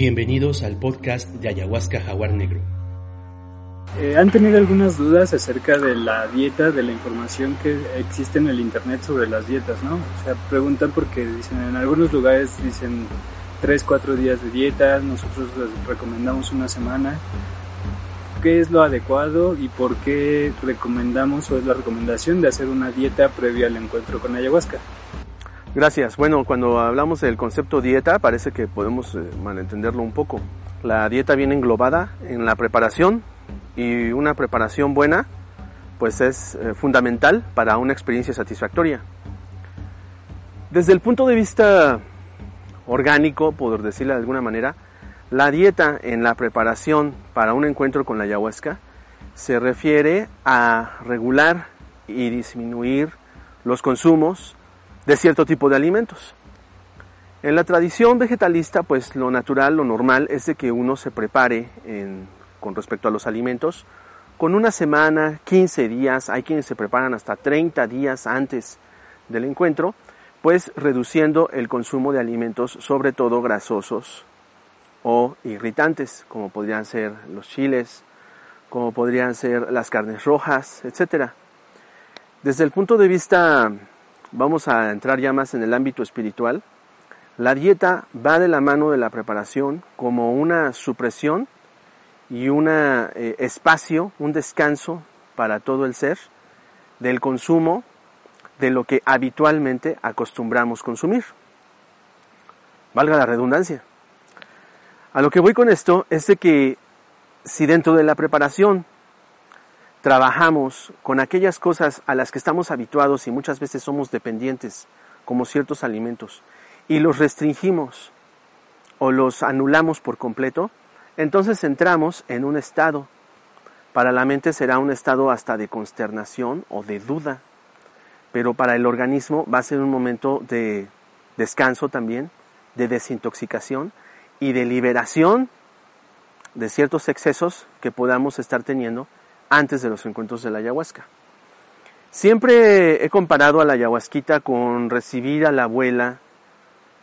Bienvenidos al podcast de Ayahuasca Jaguar Negro. Eh, ¿Han tenido algunas dudas acerca de la dieta, de la información que existe en el internet sobre las dietas, no? O sea, preguntan porque dicen, en algunos lugares dicen 3, 4 días de dieta, nosotros les recomendamos una semana. ¿Qué es lo adecuado y por qué recomendamos o es la recomendación de hacer una dieta previa al encuentro con ayahuasca? Gracias. Bueno, cuando hablamos del concepto dieta, parece que podemos eh, malentenderlo un poco. La dieta viene englobada en la preparación y una preparación buena pues es eh, fundamental para una experiencia satisfactoria. Desde el punto de vista orgánico, por decirlo de alguna manera, la dieta en la preparación para un encuentro con la ayahuasca se refiere a regular y disminuir los consumos de cierto tipo de alimentos. En la tradición vegetalista, pues lo natural, lo normal es de que uno se prepare con respecto a los alimentos con una semana, 15 días, hay quienes se preparan hasta 30 días antes del encuentro, pues reduciendo el consumo de alimentos, sobre todo grasosos o irritantes, como podrían ser los chiles, como podrían ser las carnes rojas, etc. Desde el punto de vista vamos a entrar ya más en el ámbito espiritual, la dieta va de la mano de la preparación como una supresión y un eh, espacio, un descanso para todo el ser del consumo de lo que habitualmente acostumbramos consumir. Valga la redundancia. A lo que voy con esto es de que si dentro de la preparación trabajamos con aquellas cosas a las que estamos habituados y muchas veces somos dependientes, como ciertos alimentos, y los restringimos o los anulamos por completo, entonces entramos en un estado. Para la mente será un estado hasta de consternación o de duda, pero para el organismo va a ser un momento de descanso también, de desintoxicación y de liberación de ciertos excesos que podamos estar teniendo antes de los encuentros de la ayahuasca. Siempre he comparado a la ayahuasquita con recibir a la abuela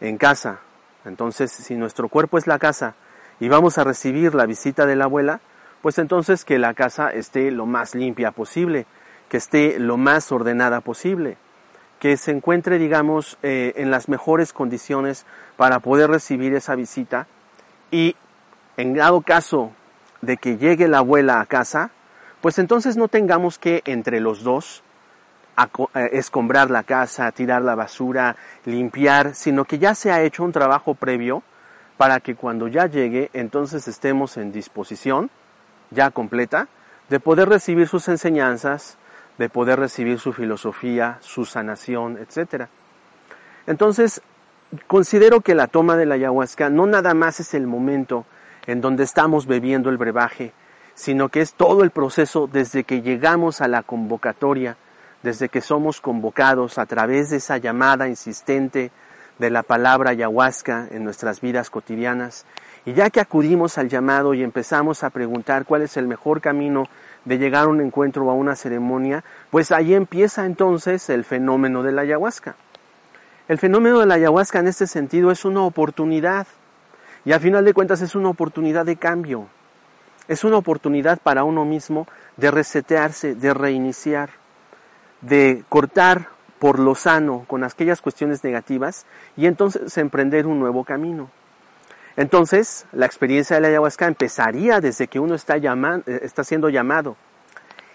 en casa. Entonces, si nuestro cuerpo es la casa y vamos a recibir la visita de la abuela, pues entonces que la casa esté lo más limpia posible, que esté lo más ordenada posible, que se encuentre, digamos, eh, en las mejores condiciones para poder recibir esa visita y en dado caso de que llegue la abuela a casa, pues entonces no tengamos que entre los dos eh, escombrar la casa, tirar la basura, limpiar, sino que ya se ha hecho un trabajo previo para que cuando ya llegue entonces estemos en disposición, ya completa, de poder recibir sus enseñanzas, de poder recibir su filosofía, su sanación, etc. Entonces, considero que la toma de la ayahuasca no nada más es el momento en donde estamos bebiendo el brebaje, sino que es todo el proceso desde que llegamos a la convocatoria, desde que somos convocados a través de esa llamada insistente de la palabra ayahuasca en nuestras vidas cotidianas. Y ya que acudimos al llamado y empezamos a preguntar cuál es el mejor camino de llegar a un encuentro o a una ceremonia, pues ahí empieza entonces el fenómeno de la ayahuasca. El fenómeno de la ayahuasca en este sentido es una oportunidad y a final de cuentas es una oportunidad de cambio, es una oportunidad para uno mismo de resetearse, de reiniciar, de cortar por lo sano con aquellas cuestiones negativas y entonces emprender un nuevo camino. Entonces, la experiencia de la ayahuasca empezaría desde que uno está, eh, está siendo llamado.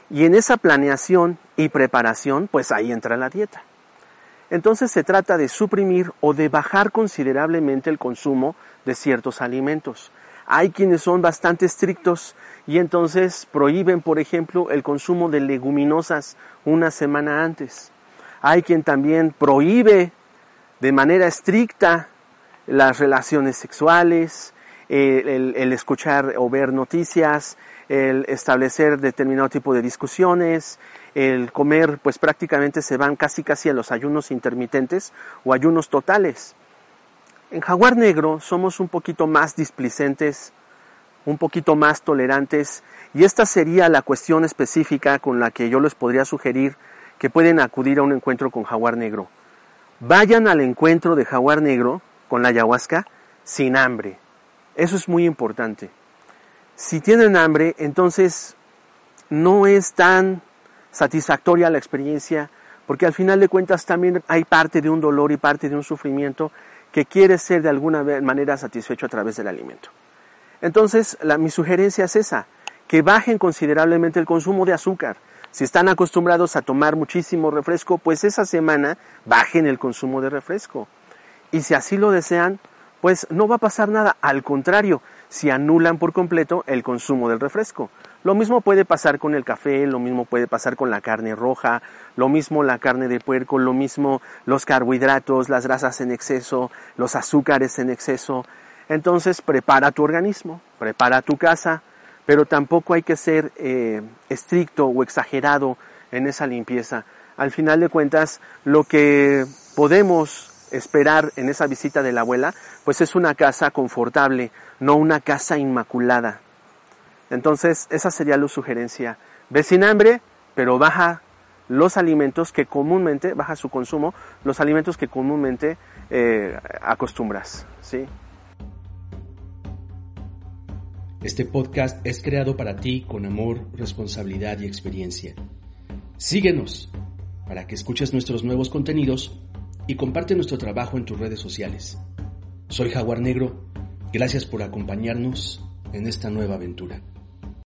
Y en esa planeación y preparación, pues ahí entra la dieta. Entonces se trata de suprimir o de bajar considerablemente el consumo de ciertos alimentos. Hay quienes son bastante estrictos y entonces prohíben, por ejemplo, el consumo de leguminosas una semana antes. Hay quien también prohíbe de manera estricta las relaciones sexuales, el, escuchar o ver noticias, el establecer determinado tipo de discusiones, el comer, pues prácticamente se van casi casi a los ayunos intermitentes o ayunos totales. En Jaguar Negro somos un poquito más displicentes, un poquito más tolerantes, y esta sería la cuestión específica con la que yo les podría sugerir que pueden acudir a un encuentro con Jaguar Negro. Vayan al encuentro de Jaguar Negro con la ayahuasca sin hambre. Eso es muy importante. Si tienen hambre, entonces no es tan satisfactoria la experiencia, porque al final de cuentas también hay parte de un dolor y parte de un sufrimiento que quiere ser de alguna manera satisfecho a través del alimento. Entonces, mi sugerencia es esa, que bajen considerablemente el consumo de azúcar. Si están acostumbrados a tomar muchísimo refresco, pues esa semana bajen el consumo de refresco. Y si así lo desean, pues no va a pasar nada. Al contrario, si anulan por completo el consumo del refresco. Lo mismo puede pasar con el café, lo mismo puede pasar con la carne roja, lo mismo la carne de puerco, lo mismo los carbohidratos, las grasas en exceso, los azúcares en exceso. Entonces prepara tu organismo, prepara tu casa, pero tampoco hay que ser eh, estricto o exagerado en esa limpieza. Al final de cuentas, lo que podemos esperar en esa visita de la abuela, pues es una casa confortable, no una casa inmaculada. Entonces, esa sería la sugerencia. Ve sin hambre, pero baja los alimentos que comúnmente, baja su consumo, los alimentos que comúnmente eh, acostumbras. ¿sí? Este podcast es creado para ti con amor, responsabilidad y experiencia. Síguenos para que escuches nuestros nuevos contenidos y comparte nuestro trabajo en tus redes sociales. Soy Jaguar Negro. Gracias por acompañarnos en esta nueva aventura.